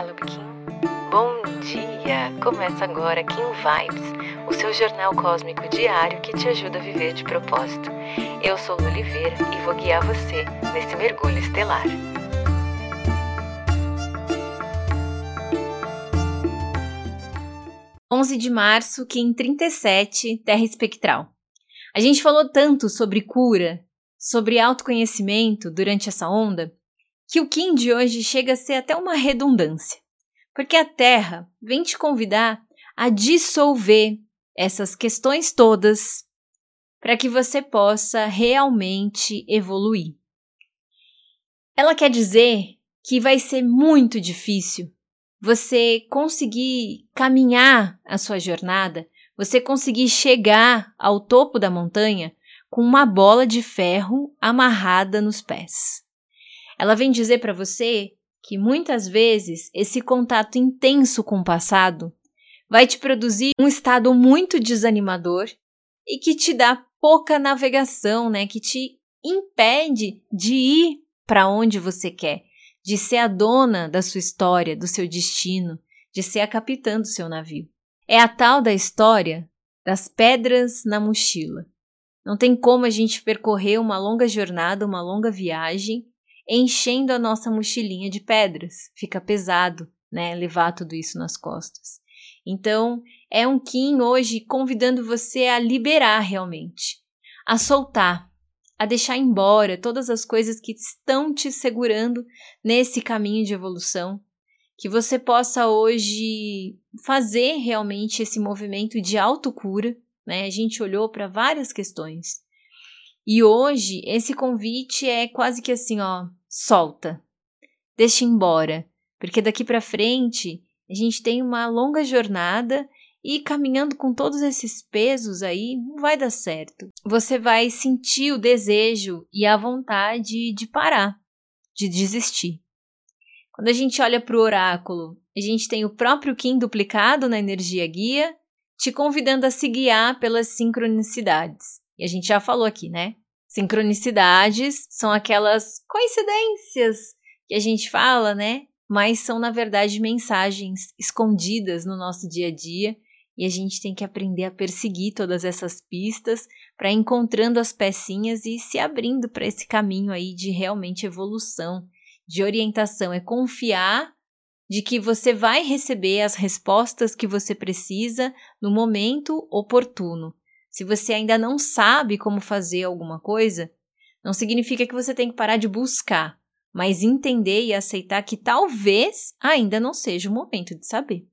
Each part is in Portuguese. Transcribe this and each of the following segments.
Olá, Kim. Bom dia! Começa agora Kim Vibes, o seu jornal cósmico diário que te ajuda a viver de propósito. Eu sou Lu Oliveira e vou guiar você nesse mergulho estelar. onze de março, Kim 37, Terra Espectral. A gente falou tanto sobre cura, sobre autoconhecimento durante essa onda, que o Kim de hoje chega a ser até uma redundância, porque a Terra vem te convidar a dissolver essas questões todas para que você possa realmente evoluir. Ela quer dizer que vai ser muito difícil você conseguir caminhar a sua jornada, você conseguir chegar ao topo da montanha com uma bola de ferro amarrada nos pés. Ela vem dizer para você que muitas vezes esse contato intenso com o passado vai te produzir um estado muito desanimador e que te dá pouca navegação, né? Que te impede de ir para onde você quer, de ser a dona da sua história, do seu destino, de ser a capitã do seu navio. É a tal da história das pedras na mochila. Não tem como a gente percorrer uma longa jornada, uma longa viagem enchendo a nossa mochilinha de pedras. Fica pesado, né, levar tudo isso nas costas. Então, é um Kim hoje convidando você a liberar realmente, a soltar, a deixar embora todas as coisas que estão te segurando nesse caminho de evolução, que você possa hoje fazer realmente esse movimento de autocura, né? A gente olhou para várias questões. E hoje esse convite é quase que assim, ó, solta. Deixa embora, porque daqui para frente a gente tem uma longa jornada e caminhando com todos esses pesos aí não vai dar certo. Você vai sentir o desejo e a vontade de parar, de desistir. Quando a gente olha para o oráculo, a gente tem o próprio Kim duplicado na energia guia, te convidando a se guiar pelas sincronicidades. E a gente já falou aqui, né? Sincronicidades são aquelas coincidências que a gente fala, né? Mas são, na verdade, mensagens escondidas no nosso dia a dia e a gente tem que aprender a perseguir todas essas pistas para encontrando as pecinhas e se abrindo para esse caminho aí de realmente evolução, de orientação. É confiar de que você vai receber as respostas que você precisa no momento oportuno. Se você ainda não sabe como fazer alguma coisa, não significa que você tem que parar de buscar, mas entender e aceitar que talvez ainda não seja o momento de saber.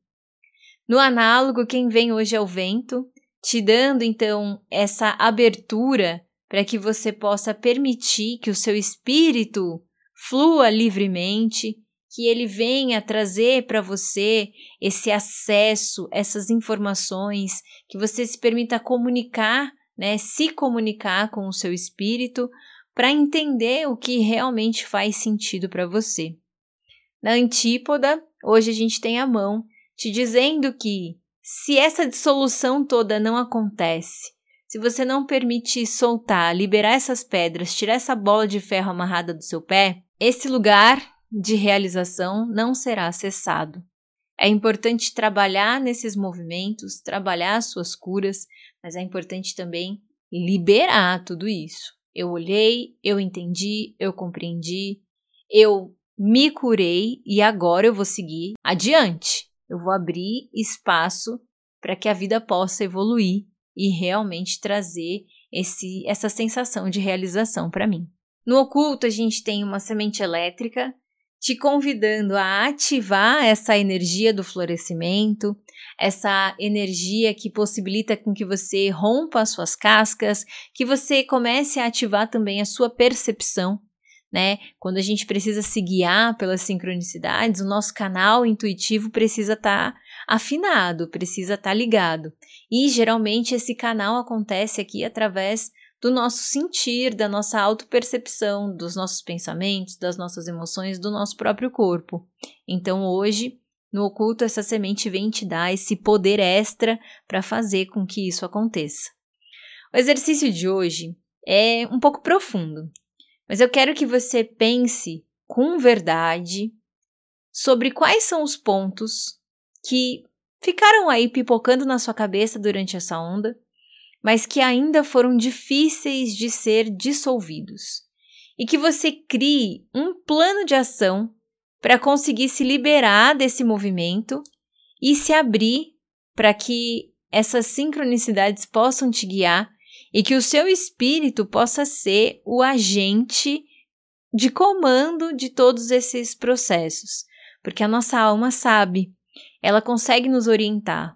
No análogo, quem vem hoje é o vento, te dando então essa abertura para que você possa permitir que o seu espírito flua livremente que ele venha trazer para você esse acesso, essas informações, que você se permita comunicar, né, se comunicar com o seu espírito para entender o que realmente faz sentido para você. Na antípoda, hoje a gente tem a mão te dizendo que se essa dissolução toda não acontece, se você não permite soltar, liberar essas pedras, tirar essa bola de ferro amarrada do seu pé, esse lugar de realização não será cessado. É importante trabalhar nesses movimentos, trabalhar as suas curas, mas é importante também liberar tudo isso. Eu olhei, eu entendi, eu compreendi, eu me curei e agora eu vou seguir adiante. Eu vou abrir espaço para que a vida possa evoluir e realmente trazer esse, essa sensação de realização para mim. No oculto, a gente tem uma semente elétrica te convidando a ativar essa energia do florescimento, essa energia que possibilita com que você rompa as suas cascas, que você comece a ativar também a sua percepção, né? Quando a gente precisa se guiar pelas sincronicidades, o nosso canal intuitivo precisa estar tá afinado, precisa estar tá ligado. E geralmente esse canal acontece aqui através do nosso sentir, da nossa autopercepção, dos nossos pensamentos, das nossas emoções, do nosso próprio corpo. Então hoje, no oculto, essa semente vem te dar esse poder extra para fazer com que isso aconteça. O exercício de hoje é um pouco profundo, mas eu quero que você pense com verdade sobre quais são os pontos que ficaram aí pipocando na sua cabeça durante essa onda, mas que ainda foram difíceis de ser dissolvidos. E que você crie um plano de ação para conseguir se liberar desse movimento e se abrir para que essas sincronicidades possam te guiar e que o seu espírito possa ser o agente de comando de todos esses processos, porque a nossa alma sabe ela consegue nos orientar,